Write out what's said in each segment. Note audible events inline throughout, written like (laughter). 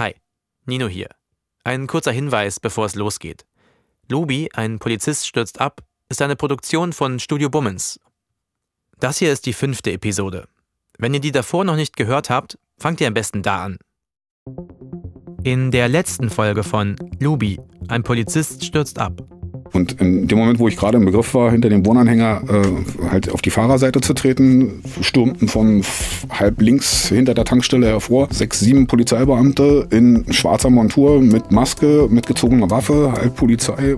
Hi, Nino hier. Ein kurzer Hinweis, bevor es losgeht. Lubi, ein Polizist stürzt ab, ist eine Produktion von Studio Bummens. Das hier ist die fünfte Episode. Wenn ihr die davor noch nicht gehört habt, fangt ihr am besten da an. In der letzten Folge von Lubi, ein Polizist stürzt ab, und in dem Moment, wo ich gerade im Begriff war, hinter dem Wohnanhänger äh, halt auf die Fahrerseite zu treten, stürmten von halb links hinter der Tankstelle hervor sechs, sieben Polizeibeamte in schwarzer Montur mit Maske, mit gezogener Waffe, halb Polizei.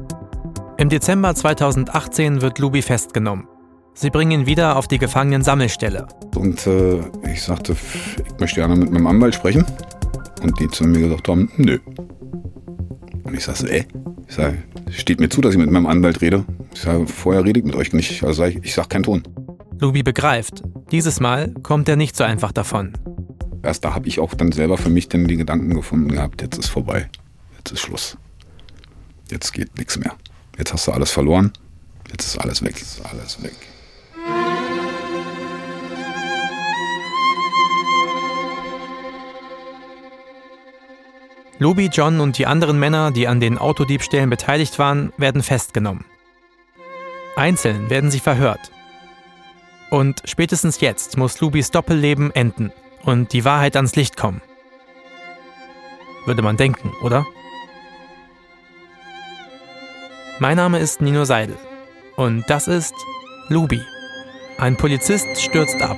Im Dezember 2018 wird Lubi festgenommen. Sie bringen ihn wieder auf die Gefangenen-Sammelstelle. Und äh, ich sagte, ich möchte gerne mit meinem Anwalt sprechen. Und die zu mir gesagt haben, nö. Und ich sagte, äh? Ich sage, steht mir zu, dass ich mit meinem Anwalt rede. Ich sage, vorher rede ich mit euch nicht. Also sag ich, ich sage keinen Ton. Lubi begreift, dieses Mal kommt er nicht so einfach davon. Erst da habe ich auch dann selber für mich dann die Gedanken gefunden gehabt, jetzt ist vorbei. Jetzt ist Schluss. Jetzt geht nichts mehr. Jetzt hast du alles verloren. Jetzt ist alles weg. Jetzt ist alles weg. Luby, John und die anderen Männer, die an den Autodiebstählen beteiligt waren, werden festgenommen. Einzeln werden sie verhört. Und spätestens jetzt muss Lubys Doppelleben enden und die Wahrheit ans Licht kommen. Würde man denken, oder? Mein Name ist Nino Seidel und das ist Luby. Ein Polizist stürzt ab.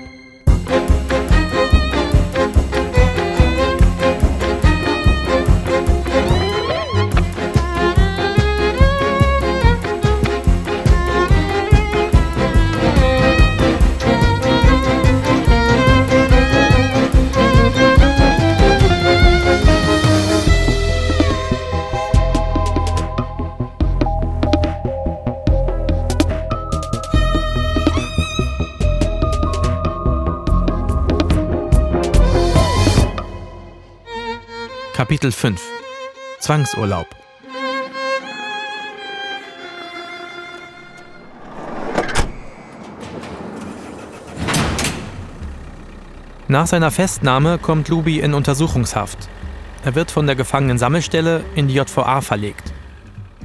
Kapitel 5 Zwangsurlaub Nach seiner Festnahme kommt Luby in Untersuchungshaft. Er wird von der Gefangenensammelstelle in die JVA verlegt.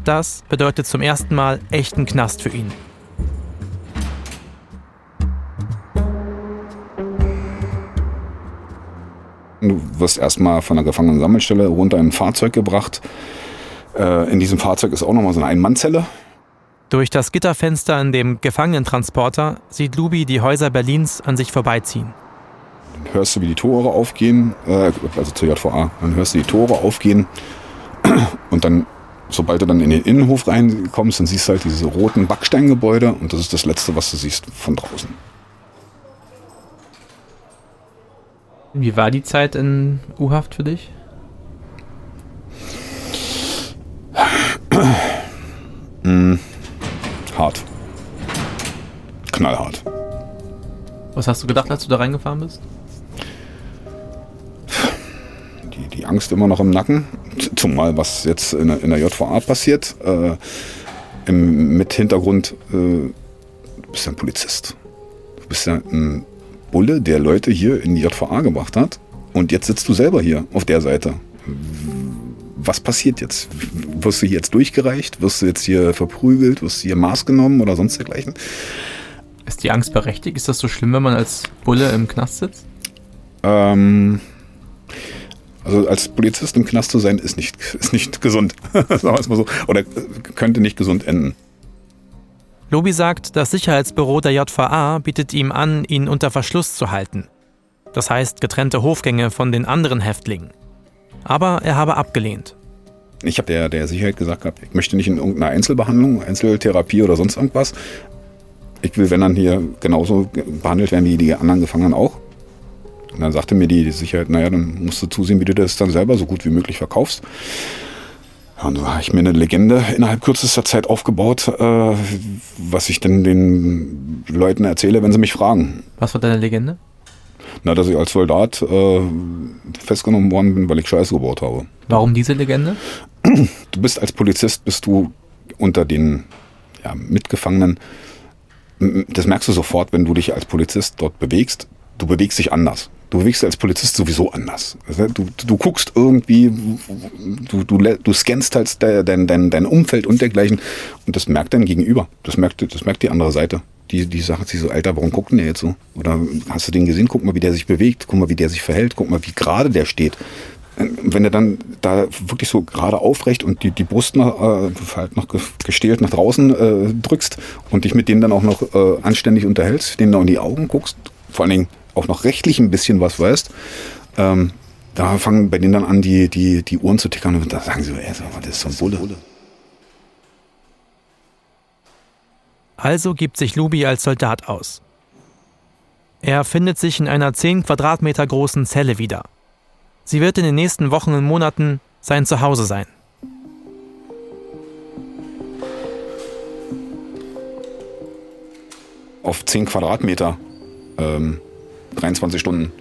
Das bedeutet zum ersten Mal echten Knast für ihn. Du wirst erstmal von der Gefangenensammelstelle runter in ein Fahrzeug gebracht. Äh, in diesem Fahrzeug ist auch nochmal so eine Einmannzelle. Durch das Gitterfenster in dem Gefangenentransporter sieht Lubi die Häuser Berlins an sich vorbeiziehen. Dann hörst du, wie die Tore aufgehen, äh, also zur JVA. Dann hörst du die Tore aufgehen (clears throat) und dann, sobald du dann in den Innenhof reinkommst, dann siehst du halt diese roten Backsteingebäude und das ist das Letzte, was du siehst von draußen. Wie war die Zeit in U-Haft für dich? mm, hart. Knallhart. Was hast du gedacht, als du da reingefahren bist? Die, die Angst immer noch im Nacken. Zumal was jetzt in der, in der JVA passiert. Äh, im, mit Hintergrund, äh, du bist ja ein Polizist. Du bist ja ein Bulle, der Leute hier in die JVA gebracht hat. Und jetzt sitzt du selber hier auf der Seite. Was passiert jetzt? Wirst du hier jetzt durchgereicht? Wirst du jetzt hier verprügelt? Wirst du hier Maß genommen oder sonst dergleichen? Ist die Angst berechtigt? Ist das so schlimm, wenn man als Bulle im Knast sitzt? Ähm, also als Polizist im Knast zu sein, ist nicht, ist nicht gesund. (laughs) Sagen wir es mal so. Oder könnte nicht gesund enden. Lobi sagt, das Sicherheitsbüro der JVA bietet ihm an, ihn unter Verschluss zu halten. Das heißt getrennte Hofgänge von den anderen Häftlingen. Aber er habe abgelehnt. Ich habe der, der Sicherheit gesagt gehabt, ich möchte nicht in irgendeiner Einzelbehandlung, Einzeltherapie oder sonst irgendwas. Ich will, wenn dann hier genauso behandelt werden wie die anderen Gefangenen auch. Und dann sagte mir die Sicherheit, naja, dann musst du zusehen, wie du das dann selber so gut wie möglich verkaufst. Und so habe ich mir eine Legende innerhalb kürzester Zeit aufgebaut, äh, was ich dann den Leuten erzähle, wenn sie mich fragen. Was war deine Legende? Na, dass ich als Soldat äh, festgenommen worden bin, weil ich Scheiße gebaut habe. Warum diese Legende? Du bist als Polizist, bist du unter den ja, Mitgefangenen. Das merkst du sofort, wenn du dich als Polizist dort bewegst. Du bewegst dich anders. Du bewegst als Polizist sowieso anders. Du, du guckst irgendwie, du, du, du scannst halt dein, dein, dein Umfeld und dergleichen und das merkt dein Gegenüber. Das merkt, das merkt die andere Seite. Die, die sagt sich so, Alter, warum guckt denn der jetzt so? Oder hast du den gesehen? Guck mal, wie der sich bewegt. Guck mal, wie der sich verhält. Guck mal, wie gerade der steht. Wenn du dann da wirklich so gerade aufrecht und die, die Brust noch, äh, halt noch gestählt nach draußen äh, drückst und dich mit denen dann auch noch äh, anständig unterhältst, denen noch in die Augen guckst, vor allen Dingen auch noch rechtlich ein bisschen was weißt, ähm, da fangen bei denen dann an, die, die, die Uhren zu tickern und da sagen sie, ey, das ist so ein Bulle. Also gibt sich Lubi als Soldat aus. Er findet sich in einer 10 Quadratmeter großen Zelle wieder. Sie wird in den nächsten Wochen und Monaten sein Zuhause sein. Auf 10 Quadratmeter ähm, 23 Stunden.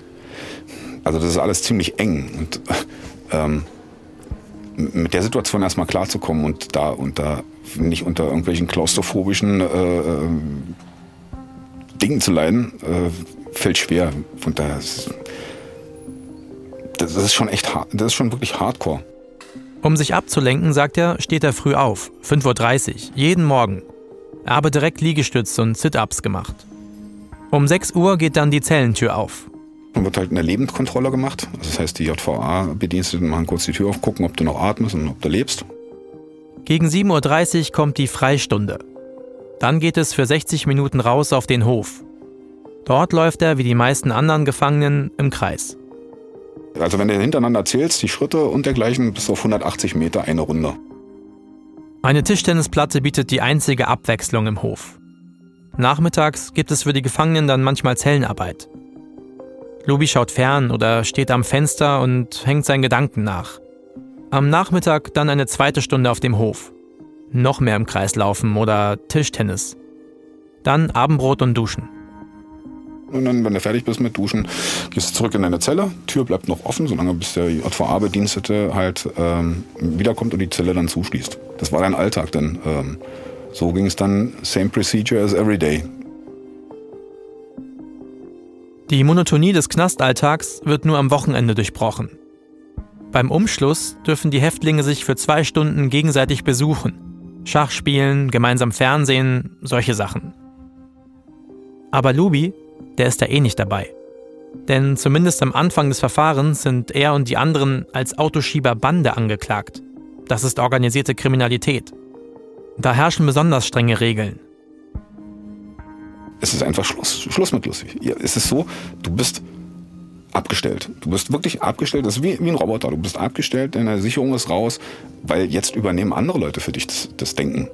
Also das ist alles ziemlich eng und ähm, mit der Situation erstmal klarzukommen und da unter nicht unter irgendwelchen klaustrophobischen äh, äh, Dingen zu leiden, äh, fällt schwer. Und das, das ist schon echt hart, das ist schon wirklich hardcore. Um sich abzulenken, sagt er, steht er früh auf, 5.30 Uhr, jeden Morgen. Er habe direkt Liegestütze und Sit-Ups gemacht. Um 6 Uhr geht dann die Zellentür auf. Dann wird halt eine Lebendkontrolle gemacht. Das heißt, die JVA-Bediensteten machen kurz die Tür auf, gucken, ob du noch atmest und ob du lebst. Gegen 7.30 Uhr kommt die Freistunde. Dann geht es für 60 Minuten raus auf den Hof. Dort läuft er, wie die meisten anderen Gefangenen, im Kreis. Also wenn du hintereinander zählst, die Schritte und dergleichen, bis auf 180 Meter eine Runde. Eine Tischtennisplatte bietet die einzige Abwechslung im Hof. Nachmittags gibt es für die Gefangenen dann manchmal Zellenarbeit. Lubi schaut fern oder steht am Fenster und hängt seinen Gedanken nach. Am Nachmittag dann eine zweite Stunde auf dem Hof. Noch mehr im Kreis laufen oder Tischtennis. Dann Abendbrot und Duschen. Und dann, wenn du fertig bist mit Duschen, gehst du zurück in deine Zelle. Tür bleibt noch offen, solange bis der JVA-Bedienstete halt ähm, wiederkommt und die Zelle dann zuschließt. Das war dein Alltag, denn ähm, so ging es dann, same procedure as every day. Die Monotonie des Knastalltags wird nur am Wochenende durchbrochen. Beim Umschluss dürfen die Häftlinge sich für zwei Stunden gegenseitig besuchen. Schach spielen, gemeinsam Fernsehen, solche Sachen. Aber Lubi, der ist da eh nicht dabei. Denn zumindest am Anfang des Verfahrens sind er und die anderen als Autoschieber Bande angeklagt. Das ist organisierte Kriminalität. Da herrschen besonders strenge Regeln. Es ist einfach Schluss, Schluss mit lustig. Ja, es ist so, du bist abgestellt. Du bist wirklich abgestellt. Das ist wie, wie ein Roboter. Du bist abgestellt, deine Sicherung ist raus, weil jetzt übernehmen andere Leute für dich das, das Denken.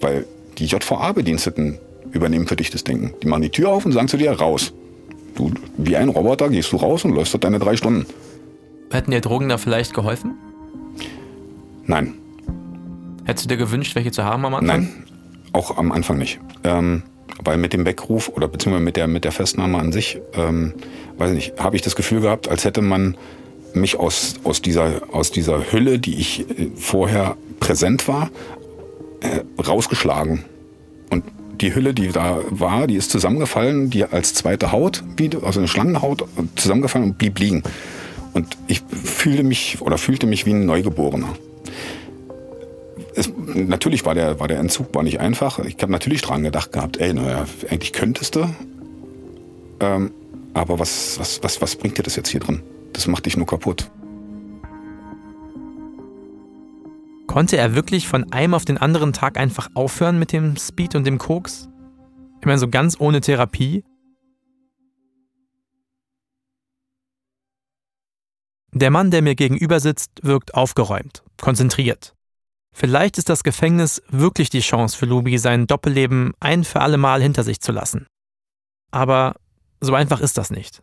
Weil die JVA-Bediensteten übernehmen für dich das Denken. Die machen die Tür auf und sagen zu dir, raus. Du, wie ein Roboter, gehst du raus und läufst dort deine drei Stunden. Hätten dir Drogen da vielleicht geholfen? Nein. Hättest du dir gewünscht, welche zu haben am Anfang? Nein, auch am Anfang nicht. Ähm, weil mit dem Weckruf oder beziehungsweise mit der, mit der Festnahme an sich, ähm, weiß nicht, habe ich das Gefühl gehabt, als hätte man mich aus, aus, dieser, aus dieser Hülle, die ich äh, vorher präsent war, äh, rausgeschlagen. Und die Hülle, die da war, die ist zusammengefallen, die als zweite Haut, also eine Schlangenhaut, zusammengefallen und blieb liegen. Und ich fühlte mich oder fühlte mich wie ein Neugeborener es, natürlich war der, war der Entzug war nicht einfach. Ich habe natürlich dran gedacht gehabt, ey, naja, eigentlich könntest du. Ähm, aber was, was, was, was bringt dir das jetzt hier drin? Das macht dich nur kaputt. Konnte er wirklich von einem auf den anderen Tag einfach aufhören mit dem Speed und dem Koks? Ich meine, so ganz ohne Therapie? Der Mann, der mir gegenüber sitzt, wirkt aufgeräumt, konzentriert. Vielleicht ist das Gefängnis wirklich die Chance für Lubi, sein Doppelleben ein für alle Mal hinter sich zu lassen. Aber so einfach ist das nicht.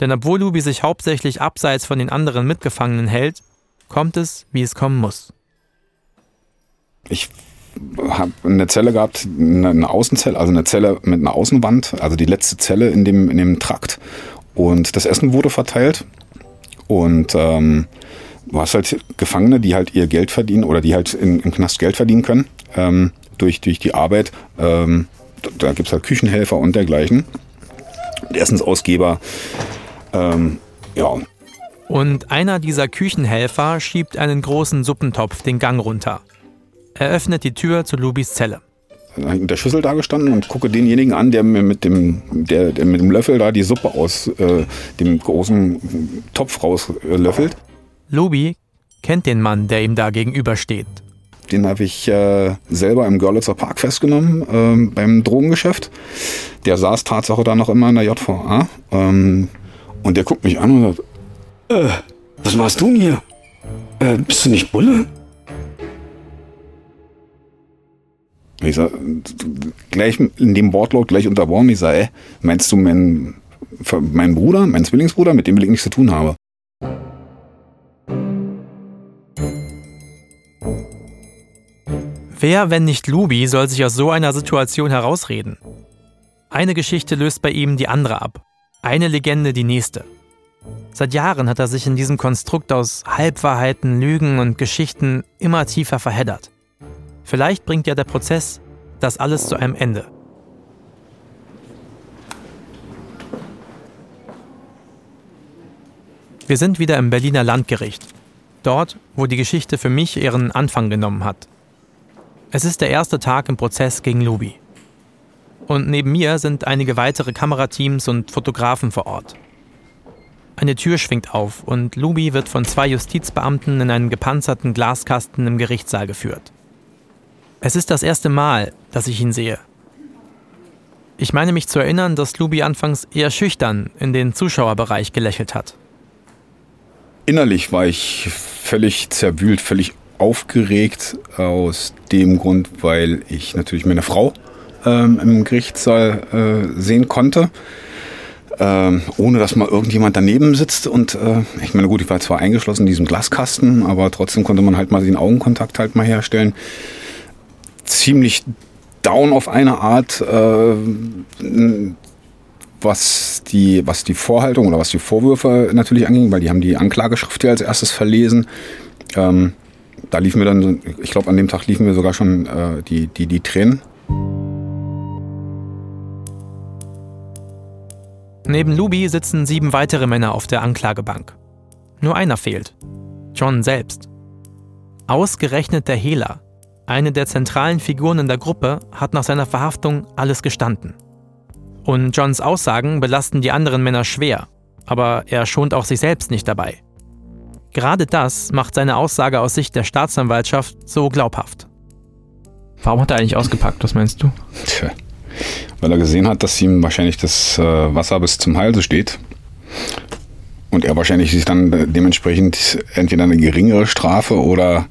Denn obwohl Lubi sich hauptsächlich abseits von den anderen Mitgefangenen hält, kommt es, wie es kommen muss. Ich habe eine Zelle gehabt, eine Außenzelle, also eine Zelle mit einer Außenwand, also die letzte Zelle in dem, in dem Trakt. Und das Essen wurde verteilt. Und ähm, du hast halt Gefangene, die halt ihr Geld verdienen oder die halt in, im Knast Geld verdienen können ähm, durch, durch die Arbeit. Ähm, da gibt es halt Küchenhelfer und dergleichen. Essensausgeber. Ähm, ja. Und einer dieser Küchenhelfer schiebt einen großen Suppentopf den Gang runter. Er öffnet die Tür zu Lubis Zelle. Ich mit der Schüssel da gestanden und gucke denjenigen an, der mir mit dem, der, der mit dem Löffel da die Suppe aus äh, dem großen Topf rauslöffelt. Lubi kennt den Mann, der ihm da gegenübersteht. Den habe ich äh, selber im Görlitzer Park festgenommen, ähm, beim Drogengeschäft. Der saß Tatsache da noch immer in der JVA. Ähm, und der guckt mich an und sagt, Äh, was machst du denn hier? Äh, bist du nicht Bulle? ich sag, gleich in dem Wortlaut gleich unterbrochen, ich sage, äh, meinst du meinen, meinen Bruder, meinen Zwillingsbruder, mit dem will ich nichts zu tun habe? Wer, wenn nicht Lubi, soll sich aus so einer Situation herausreden? Eine Geschichte löst bei ihm die andere ab. Eine Legende die nächste. Seit Jahren hat er sich in diesem Konstrukt aus Halbwahrheiten, Lügen und Geschichten immer tiefer verheddert. Vielleicht bringt ja der Prozess das alles zu einem Ende. Wir sind wieder im Berliner Landgericht. Dort, wo die Geschichte für mich ihren Anfang genommen hat. Es ist der erste Tag im Prozess gegen Lubi. Und neben mir sind einige weitere Kamerateams und Fotografen vor Ort. Eine Tür schwingt auf und Lubi wird von zwei Justizbeamten in einen gepanzerten Glaskasten im Gerichtssaal geführt. Es ist das erste Mal, dass ich ihn sehe. Ich meine mich zu erinnern, dass Lubi anfangs eher schüchtern in den Zuschauerbereich gelächelt hat. Innerlich war ich völlig zerwühlt, völlig aufgeregt aus dem Grund, weil ich natürlich meine Frau ähm, im Gerichtssaal äh, sehen konnte. Ähm, ohne dass mal irgendjemand daneben sitzt. Und äh, ich meine, gut, ich war zwar eingeschlossen in diesem Glaskasten, aber trotzdem konnte man halt mal den Augenkontakt halt mal herstellen. Ziemlich down auf eine Art, äh, was die, was die Vorhaltung oder was die Vorwürfe natürlich anging, weil die haben die Anklageschrift ja als erstes verlesen. Ähm, da liefen wir dann, ich glaube, an dem Tag liefen wir sogar schon äh, die, die, die Tränen. Neben Lubi sitzen sieben weitere Männer auf der Anklagebank. Nur einer fehlt. John selbst. Ausgerechnet der Hehler, eine der zentralen Figuren in der Gruppe, hat nach seiner Verhaftung alles gestanden. Und Johns Aussagen belasten die anderen Männer schwer, aber er schont auch sich selbst nicht dabei. Gerade das macht seine Aussage aus Sicht der Staatsanwaltschaft so glaubhaft. Warum hat er eigentlich ausgepackt, was meinst du? Tja, weil er gesehen hat, dass ihm wahrscheinlich das äh, Wasser bis zum Halse steht. Und er wahrscheinlich sich dann dementsprechend entweder eine geringere Strafe oder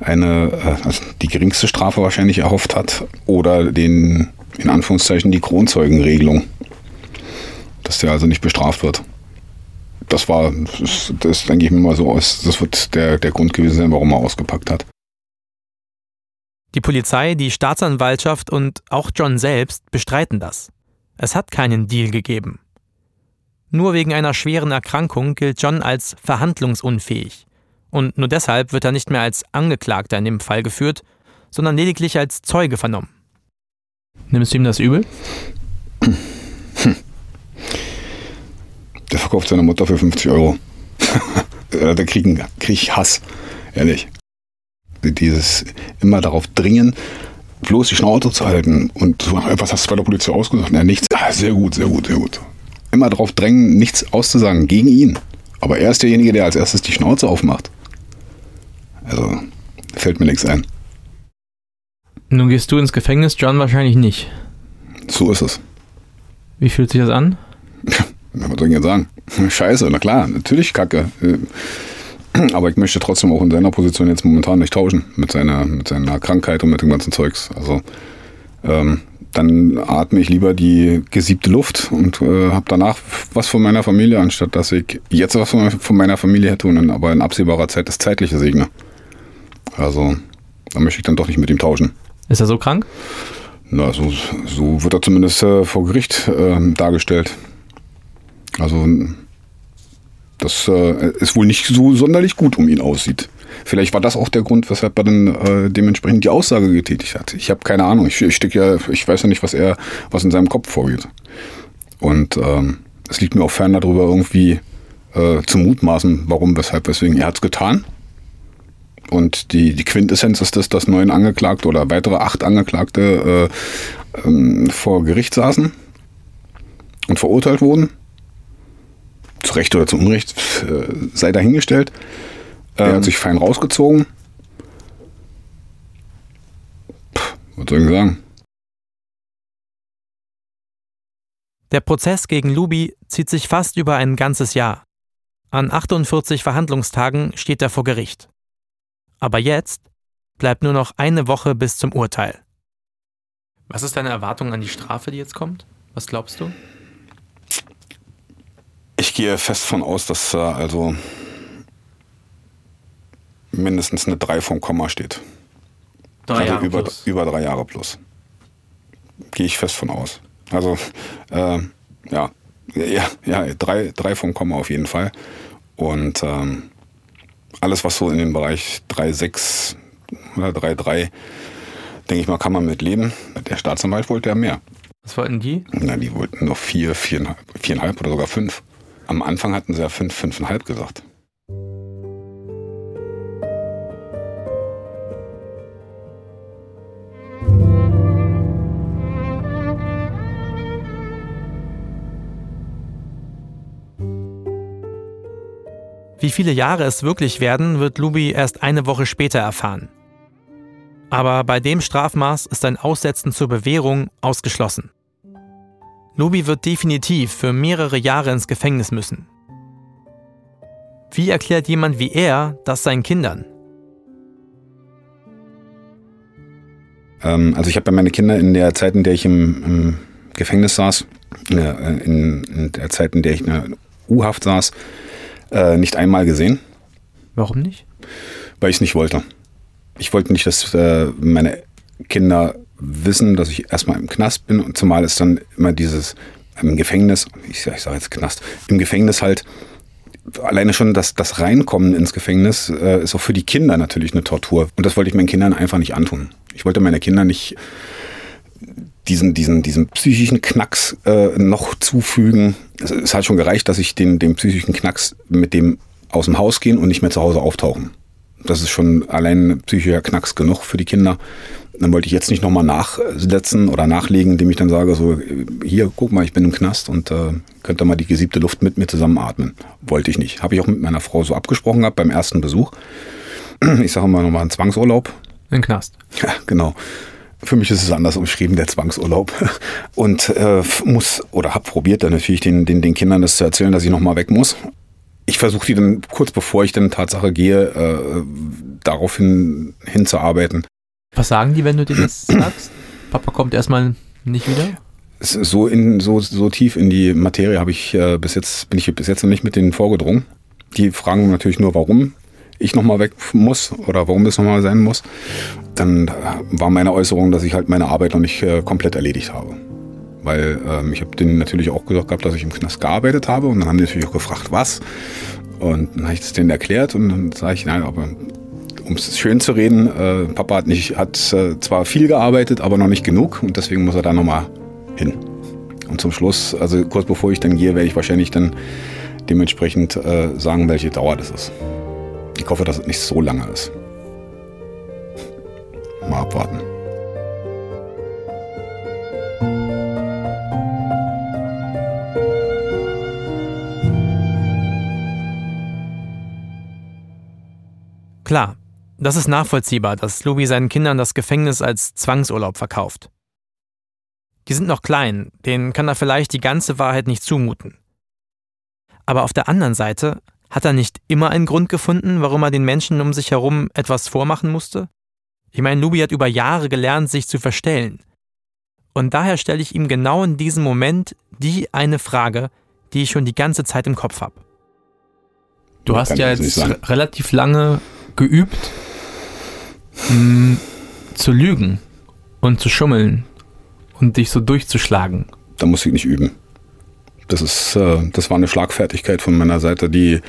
eine, äh, also die geringste Strafe wahrscheinlich erhofft hat oder den, in Anführungszeichen, die Kronzeugenregelung. Dass der also nicht bestraft wird. Das war, das, das denke ich mir mal so aus, das wird der, der Grund gewesen sein, warum er ausgepackt hat. Die Polizei, die Staatsanwaltschaft und auch John selbst bestreiten das. Es hat keinen Deal gegeben. Nur wegen einer schweren Erkrankung gilt John als verhandlungsunfähig. Und nur deshalb wird er nicht mehr als Angeklagter in dem Fall geführt, sondern lediglich als Zeuge vernommen. Nimmst du ihm das übel? (clears throat) Der verkauft seine Mutter für 50 Euro. (laughs) da krieg, krieg ich Hass, ehrlich. Dieses immer darauf dringen, bloß die Schnauze zu halten und was hast du bei der Polizei ausgesagt? Ja, nichts. Ah, sehr gut, sehr gut, sehr gut. Immer darauf drängen, nichts auszusagen gegen ihn. Aber er ist derjenige, der als erstes die Schnauze aufmacht. Also, fällt mir nichts ein. Nun gehst du ins Gefängnis, John wahrscheinlich nicht. So ist es. Wie fühlt sich das an? Was soll ich jetzt sagen? (laughs) Scheiße, na klar, natürlich kacke. (clears throat) Aber ich möchte trotzdem auch in seiner Position jetzt momentan nicht tauschen mit seiner, mit seiner Krankheit und mit dem ganzen Zeugs. Also ähm, dann atme ich lieber die gesiebte Luft und äh, habe danach was von meiner Familie, anstatt dass ich jetzt was von meiner Familie hätte und dann aber in absehbarer Zeit das Zeitliche segne. Also da möchte ich dann doch nicht mit ihm tauschen. Ist er so krank? Na, so, so wird er zumindest äh, vor Gericht äh, dargestellt. Also das äh, ist wohl nicht so sonderlich gut um ihn aussieht. Vielleicht war das auch der Grund, weshalb er dann äh, dementsprechend die Aussage getätigt hat. Ich habe keine Ahnung. Ich, ich ja, ich weiß ja nicht, was er, was in seinem Kopf vorgeht. Und ähm, es liegt mir auch fern darüber, irgendwie äh, zu mutmaßen, warum, weshalb, weswegen. Er hat es getan. Und die, die Quintessenz ist das, dass neun Angeklagte oder weitere acht Angeklagte äh, ähm, vor Gericht saßen und verurteilt wurden. Zu Recht oder zu Unrecht äh, sei dahingestellt. Er hat sich fein rausgezogen. Puh, was soll ich sagen? Der Prozess gegen Lubi zieht sich fast über ein ganzes Jahr. An 48 Verhandlungstagen steht er vor Gericht. Aber jetzt bleibt nur noch eine Woche bis zum Urteil. Was ist deine Erwartung an die Strafe, die jetzt kommt? Was glaubst du? Ich gehe fest von aus, dass äh, also mindestens eine 3 vom Komma steht. Drei also Jahre über, plus. über drei Jahre plus. Gehe ich fest von aus. Also, äh, ja, ja, ja drei, drei vom Komma auf jeden Fall. Und ähm, alles, was so in dem Bereich 3,6 oder 3,3, denke ich mal, kann man mit leben. Der Staatsanwalt wollte ja mehr. Was wollten die? Na, die wollten noch vier, viereinhalb, viereinhalb oder sogar fünf. Am Anfang hatten sie ja fünf, fünfeinhalb gesagt. Wie viele Jahre es wirklich werden, wird Lubi erst eine Woche später erfahren. Aber bei dem Strafmaß ist ein Aussetzen zur Bewährung ausgeschlossen. Lubi wird definitiv für mehrere Jahre ins Gefängnis müssen. Wie erklärt jemand wie er das seinen Kindern? Ähm, also ich habe ja meine Kinder in der Zeit, in der ich im, im Gefängnis saß, äh, in, in der Zeit, in der ich in der U-Haft saß, äh, nicht einmal gesehen, Warum nicht? weil ich es nicht wollte. Ich wollte nicht, dass äh, meine Kinder wissen, dass ich erstmal im Knast bin und zumal ist dann immer dieses im Gefängnis, ich sage sag jetzt Knast, im Gefängnis halt alleine schon das, das Reinkommen ins Gefängnis äh, ist auch für die Kinder natürlich eine Tortur. Und das wollte ich meinen Kindern einfach nicht antun. Ich wollte meine Kinder nicht diesen, diesen, diesen psychischen Knacks äh, noch zufügen. Es, es hat schon gereicht, dass ich den, den psychischen Knacks mit dem aus dem Haus gehen und nicht mehr zu Hause auftauchen. Das ist schon allein ein psychischer Knacks genug für die Kinder. Dann wollte ich jetzt nicht nochmal nachsetzen oder nachlegen, indem ich dann sage, so, hier, guck mal, ich bin im Knast und äh, könnt ihr mal die gesiebte Luft mit mir zusammen atmen. Wollte ich nicht. Habe ich auch mit meiner Frau so abgesprochen gehabt beim ersten Besuch. Ich sage mal nochmal einen Zwangsurlaub. Im Knast. Ja, genau. Für mich ist es anders umschrieben, der Zwangsurlaub. Und äh, muss oder habe probiert dann natürlich den, den, den Kindern das zu erzählen, dass ich nochmal weg muss. Ich versuche die dann kurz bevor ich dann Tatsache gehe, äh, darauf hin, hinzuarbeiten. Was sagen die, wenn du dir das sagst? Papa kommt erstmal nicht wieder? So, in, so, so tief in die Materie habe ich äh, bis jetzt, bin ich bis jetzt noch nicht mit denen vorgedrungen. Die fragen natürlich nur, warum ich nochmal weg muss oder warum es nochmal sein muss. Dann äh, war meine Äußerung, dass ich halt meine Arbeit noch nicht äh, komplett erledigt habe. Weil ähm, ich habe denen natürlich auch gesagt gehabt, dass ich im Knast gearbeitet habe. Und dann haben die natürlich auch gefragt, was. Und dann habe ich das denen erklärt und dann sage ich, nein, aber um es schön zu reden, äh, Papa hat, nicht, hat äh, zwar viel gearbeitet, aber noch nicht genug und deswegen muss er da nochmal hin. Und zum Schluss, also kurz bevor ich dann gehe, werde ich wahrscheinlich dann dementsprechend äh, sagen, welche Dauer das ist. Ich hoffe, dass es nicht so lange ist. Mal abwarten. Klar, das ist nachvollziehbar, dass Lubi seinen Kindern das Gefängnis als Zwangsurlaub verkauft. Die sind noch klein, denen kann er vielleicht die ganze Wahrheit nicht zumuten. Aber auf der anderen Seite hat er nicht immer einen Grund gefunden, warum er den Menschen um sich herum etwas vormachen musste? Ich meine, Lubi hat über Jahre gelernt, sich zu verstellen. Und daher stelle ich ihm genau in diesem Moment die eine Frage, die ich schon die ganze Zeit im Kopf habe. Du Ja, hast ja jetzt relativ lange geübt, mh, zu lügen und zu schummeln und dich so durchzuschlagen. Da muss ich nicht üben. Das ist, äh, das war eine Schlagfertigkeit von meiner Seite, die,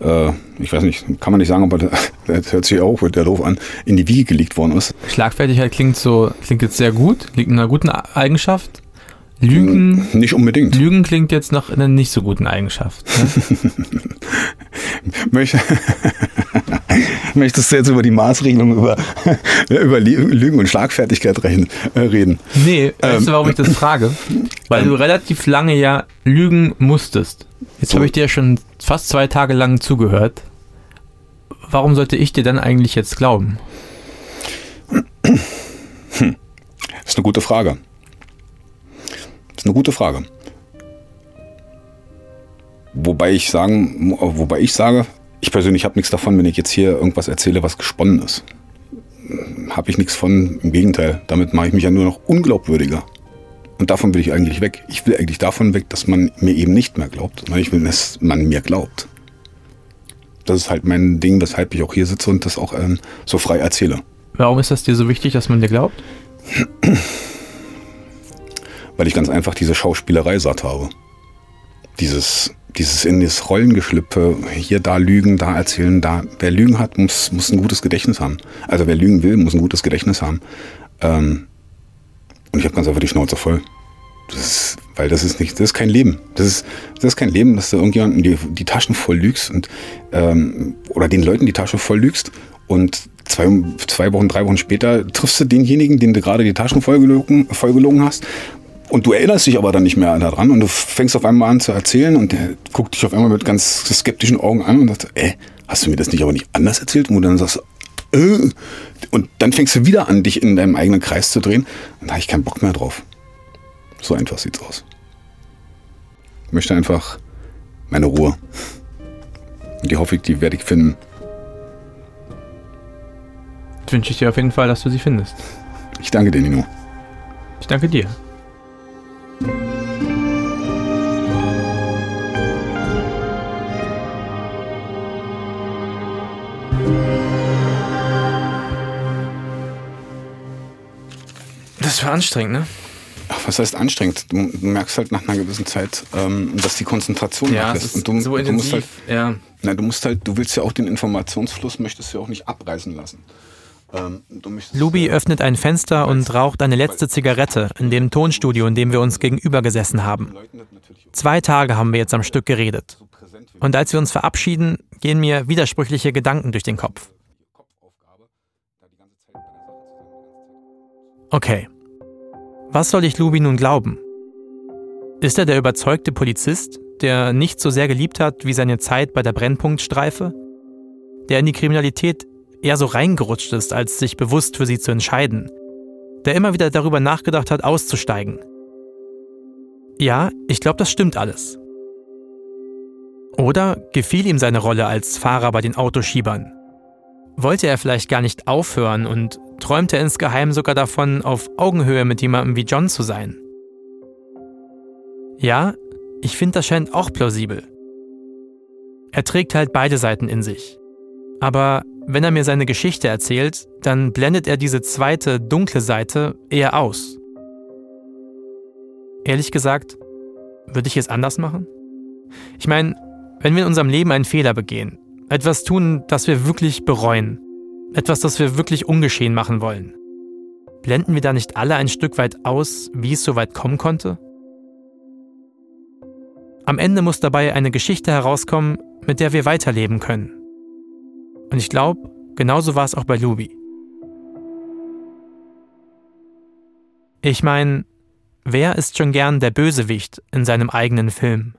äh, ich weiß nicht, kann man nicht sagen, aber (laughs) das hört sich auch wieder doof an, in die Wiege gelegt worden ist. Schlagfertigkeit klingt so, klingt jetzt sehr gut, liegt in einer guten Eigenschaft. Lügen. Nicht unbedingt. Lügen klingt jetzt nach einer nicht so guten Eigenschaft. Ne? (laughs) (laughs) Möchtest du jetzt über die Maßregelung über, (laughs) über Lügen und Schlagfertigkeit reden? reden? Nee, weißt du, warum ich das (clears throat) frage? Weil ähm, du relativ lange ja lügen musstest. Jetzt habe ich dir schon fast zwei Tage lang zugehört. Warum sollte ich dir dann eigentlich jetzt glauben? (clears throat) Hm. Das ist eine gute Frage. Ist eine gute Frage. Wobei ich sagen, wobei ich sage, ich persönlich habe nichts davon, wenn ich jetzt hier irgendwas erzähle, was gesponnen ist. Habe ich nichts von, im Gegenteil. Damit mache ich mich ja nur noch unglaubwürdiger. Und davon will ich eigentlich weg. Ich will eigentlich davon weg, dass man mir eben nicht mehr glaubt, sondern ich will, dass man mir glaubt. Das ist halt mein Ding, weshalb ich auch hier sitze und das auch ähm, so frei erzähle. Warum ist das dir so wichtig, dass man dir glaubt? Weil ich ganz einfach diese Schauspielerei satt habe. Dieses, dieses in das Rollengeschlüpfe, hier, da lügen, da erzählen, da. Wer Lügen hat, muss, muss ein gutes Gedächtnis haben. Also wer lügen will, muss ein gutes Gedächtnis haben. Ähm, und ich habe ganz einfach die Schnauze voll. Das ist, weil das ist nicht, das ist kein Leben. Das ist, das ist kein Leben, dass du irgendjemanden die, die Taschen voll lügst und ähm, oder den Leuten die Tasche voll lügst und zwei, zwei Wochen, drei Wochen später triffst du denjenigen, den du gerade die Taschen vollgelogen, vollgelogen hast. Und du erinnerst dich aber dann nicht mehr daran und du fängst auf einmal an zu erzählen und der guckt dich auf einmal mit ganz skeptischen Augen an und sagt, ey, hast du mir das nicht aber nicht anders erzählt? Und du dann sagst, äh, und dann fängst du wieder an, dich in deinem eigenen Kreis zu drehen. Und da habe ich keinen Bock mehr drauf. So einfach sieht's aus. Ich möchte einfach meine Ruhe. Und die hoffe ich, die werde ich finden wünsche ich dir auf jeden Fall, dass du sie findest. Ich danke dir, Nino. Ich danke dir. Das war anstrengend, ne? Ach, was heißt anstrengend? Du, merkst halt nach einer gewissen Zeit, ähm, dass die Konzentration ja, nachlässt. Und du, so intensiv, du musst halt, ja. Na, du musst halt, du willst ja auch den Informationsfluss, möchtest du ja auch nicht abreißen lassen. Ähm, Lubi öffnet ein Fenster und raucht eine letzte Zigarette in dem Tonstudio, in dem wir uns gegenüber gesessen haben. Zwei Tage haben wir jetzt am Stück geredet. Und als wir uns verabschieden, gehen mir widersprüchliche Gedanken durch den Kopf. Okay. Was soll ich Lubi nun glauben? Ist er der überzeugte Polizist, der nicht so sehr geliebt hat wie seine Zeit bei der Brennpunktstreife? Der in die Kriminalität eher so reingerutscht ist, als sich bewusst für sie zu entscheiden, der immer wieder darüber nachgedacht hat, auszusteigen. Ja, ich glaube, das stimmt alles. Oder gefiel ihm seine Rolle als Fahrer bei den Autoschiebern? Wollte er vielleicht gar nicht aufhören und träumte insgeheim sogar davon, auf Augenhöhe mit jemandem wie John zu sein? Ja, ich finde, das scheint auch plausibel. Er trägt halt beide Seiten in sich. Aber wenn er mir seine Geschichte erzählt, dann blendet er diese zweite, dunkle Seite eher aus. Ehrlich gesagt, würde ich es anders machen? Ich meine, wenn wir in unserem Leben einen Fehler begehen, etwas tun, das wir wirklich bereuen, etwas, das wir wirklich ungeschehen machen wollen, blenden wir da nicht alle ein Stück weit aus, wie es so weit kommen konnte? Am Ende muss dabei eine Geschichte herauskommen, mit der wir weiterleben können. Und ich glaube, genauso war es auch bei Luby. Ich meine, wer ist schon gern der Bösewicht in seinem eigenen Film?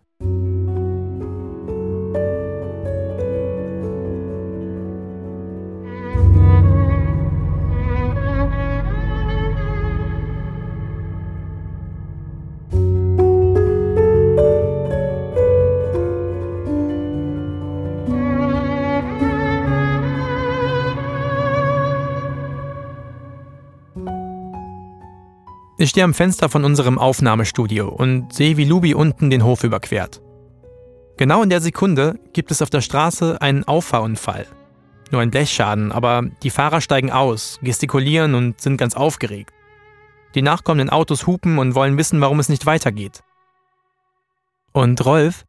Ich stehe am Fenster von unserem Aufnahmestudio und sehe, wie Lubi unten den Hof überquert. Genau in der Sekunde gibt es auf der Straße einen Auffahrunfall. Nur ein Blechschaden, aber die Fahrer steigen aus, gestikulieren und sind ganz aufgeregt. Die nachkommenden Autos hupen und wollen wissen, warum es nicht weitergeht. Und Rolf,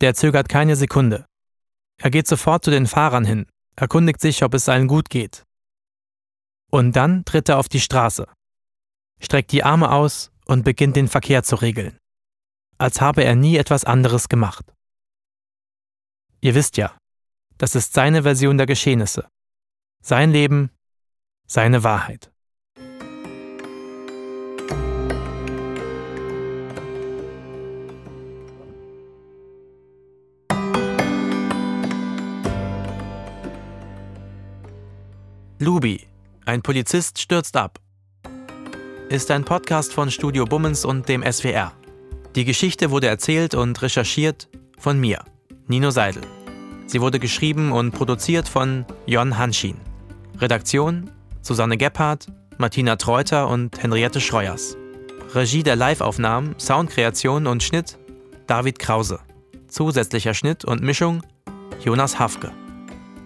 der zögert keine Sekunde. Er geht sofort zu den Fahrern hin, erkundigt sich, ob es allen gut geht. Und dann tritt er auf die Straße streckt die Arme aus und beginnt den Verkehr zu regeln. Als habe er nie etwas anderes gemacht. Ihr wisst ja, das ist seine Version der Geschehnisse. Sein Leben, seine Wahrheit. Lubi, ein Polizist stürzt ab. Ist ein Podcast von Studio Bummens und dem SWR. Die Geschichte wurde erzählt und recherchiert von mir, Nino Seidel. Sie wurde geschrieben und produziert von Jon Hanschin. Redaktion Susanne Gebhardt, Martina Treuter und Henriette Schreuers. Regie der Liveaufnahmen, Soundkreation und Schnitt David Krause. Zusätzlicher Schnitt und Mischung Jonas Hafke.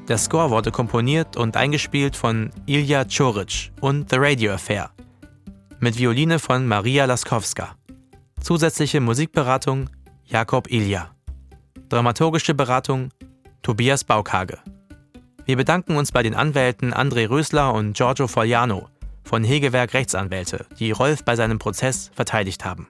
Der Score wurde komponiert und eingespielt von Ilja Czoric und The Radio Affair. Mit Violine von Maria Laskowska. Zusätzliche Musikberatung Jakob Ilja. Dramaturgische Beratung Tobias Baukage. Wir bedanken uns bei den Anwälten André Rösler und Giorgio Fogliano von Hegewerk Rechtsanwälte, die Rolf bei seinem Prozess verteidigt haben.